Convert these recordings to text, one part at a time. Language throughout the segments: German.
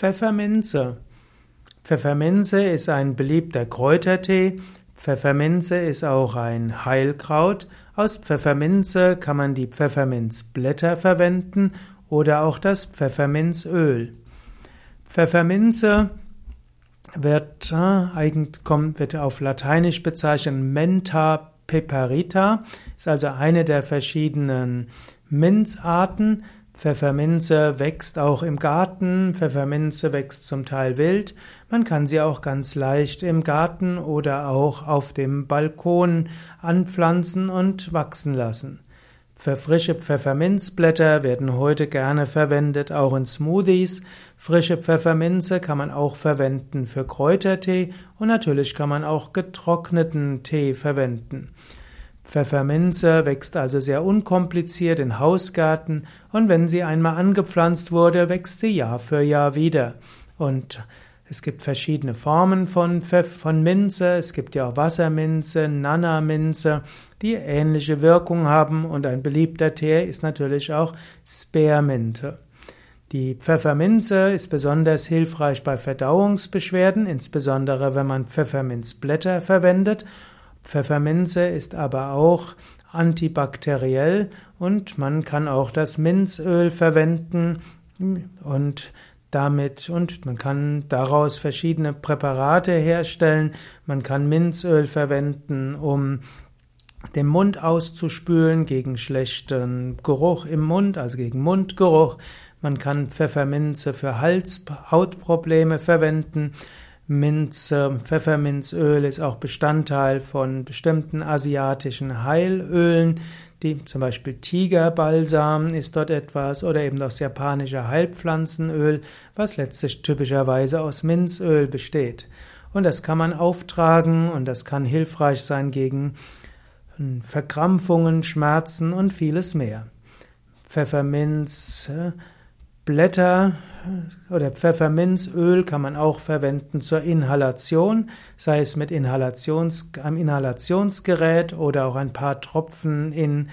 Pfefferminze. Pfefferminze ist ein beliebter Kräutertee. Pfefferminze ist auch ein Heilkraut. Aus Pfefferminze kann man die Pfefferminzblätter verwenden oder auch das Pfefferminzöl. Pfefferminze wird, äh, wird auf Lateinisch bezeichnet Menta piperita, ist also eine der verschiedenen Minzarten. Pfefferminze wächst auch im Garten, Pfefferminze wächst zum Teil wild. Man kann sie auch ganz leicht im Garten oder auch auf dem Balkon anpflanzen und wachsen lassen. Frische Pfefferminzblätter werden heute gerne verwendet, auch in Smoothies. Frische Pfefferminze kann man auch verwenden für Kräutertee und natürlich kann man auch getrockneten Tee verwenden. Pfefferminze wächst also sehr unkompliziert in Hausgärten und wenn sie einmal angepflanzt wurde, wächst sie Jahr für Jahr wieder. Und es gibt verschiedene Formen von, Pfeff von Minze. Es gibt ja auch Wasserminze, Nana-Minze, die ähnliche Wirkung haben. Und ein beliebter Tee ist natürlich auch Spearminte. Die Pfefferminze ist besonders hilfreich bei Verdauungsbeschwerden, insbesondere wenn man Pfefferminzblätter verwendet Pfefferminze ist aber auch antibakteriell und man kann auch das Minzöl verwenden und damit und man kann daraus verschiedene Präparate herstellen. Man kann Minzöl verwenden, um den Mund auszuspülen gegen schlechten Geruch im Mund, also gegen Mundgeruch. Man kann Pfefferminze für Hals, Hautprobleme verwenden. Minze, Pfefferminzöl ist auch Bestandteil von bestimmten asiatischen Heilölen, die zum Beispiel Tigerbalsam ist dort etwas oder eben das japanische Heilpflanzenöl, was letztlich typischerweise aus Minzöl besteht. Und das kann man auftragen und das kann hilfreich sein gegen hm, Verkrampfungen, Schmerzen und vieles mehr. Pfefferminz äh, Blätter oder Pfefferminzöl kann man auch verwenden zur Inhalation, sei es mit Inhalations, einem Inhalationsgerät oder auch ein paar Tropfen in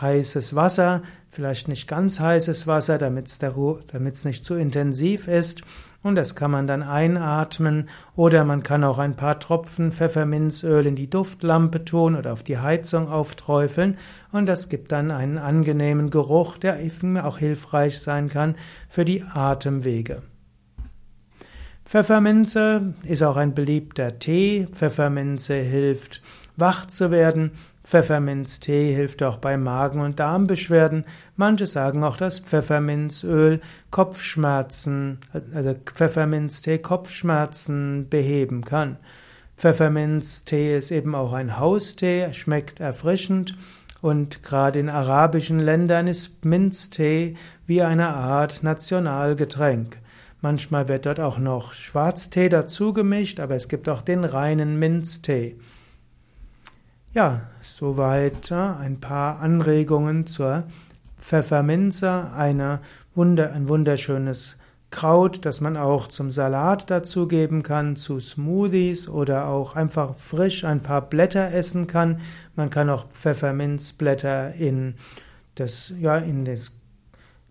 heißes Wasser, vielleicht nicht ganz heißes Wasser, damit es nicht zu intensiv ist und das kann man dann einatmen oder man kann auch ein paar Tropfen Pfefferminzöl in die Duftlampe tun oder auf die Heizung aufträufeln und das gibt dann einen angenehmen Geruch, der auch hilfreich sein kann für die Atemwege. Pfefferminze ist auch ein beliebter Tee. Pfefferminze hilft wach zu werden. Pfefferminztee hilft auch bei Magen- und Darmbeschwerden. Manche sagen auch, dass Pfefferminzöl Kopfschmerzen, also Pfefferminztee Kopfschmerzen beheben kann. Pfefferminztee ist eben auch ein Haustee, schmeckt erfrischend und gerade in arabischen Ländern ist Minztee wie eine Art Nationalgetränk. Manchmal wird dort auch noch Schwarztee dazu gemischt, aber es gibt auch den reinen Minztee. Ja, soweit äh, ein paar Anregungen zur Pfefferminze, eine Wunder, ein wunderschönes Kraut, das man auch zum Salat dazugeben kann, zu Smoothies oder auch einfach frisch ein paar Blätter essen kann. Man kann auch Pfefferminzblätter in das, ja, in das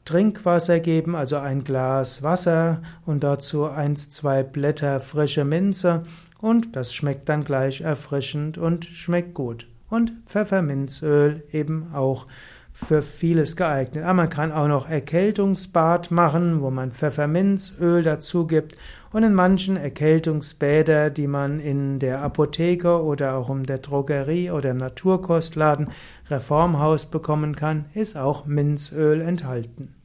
Trinkwasser geben, also ein Glas Wasser und dazu eins, zwei Blätter frische Minze und das schmeckt dann gleich erfrischend und schmeckt gut. Und Pfefferminzöl eben auch für vieles geeignet. Aber man kann auch noch Erkältungsbad machen, wo man Pfefferminzöl dazu gibt. Und in manchen Erkältungsbäder, die man in der Apotheke oder auch in der Drogerie oder im Naturkostladen Reformhaus bekommen kann, ist auch Minzöl enthalten.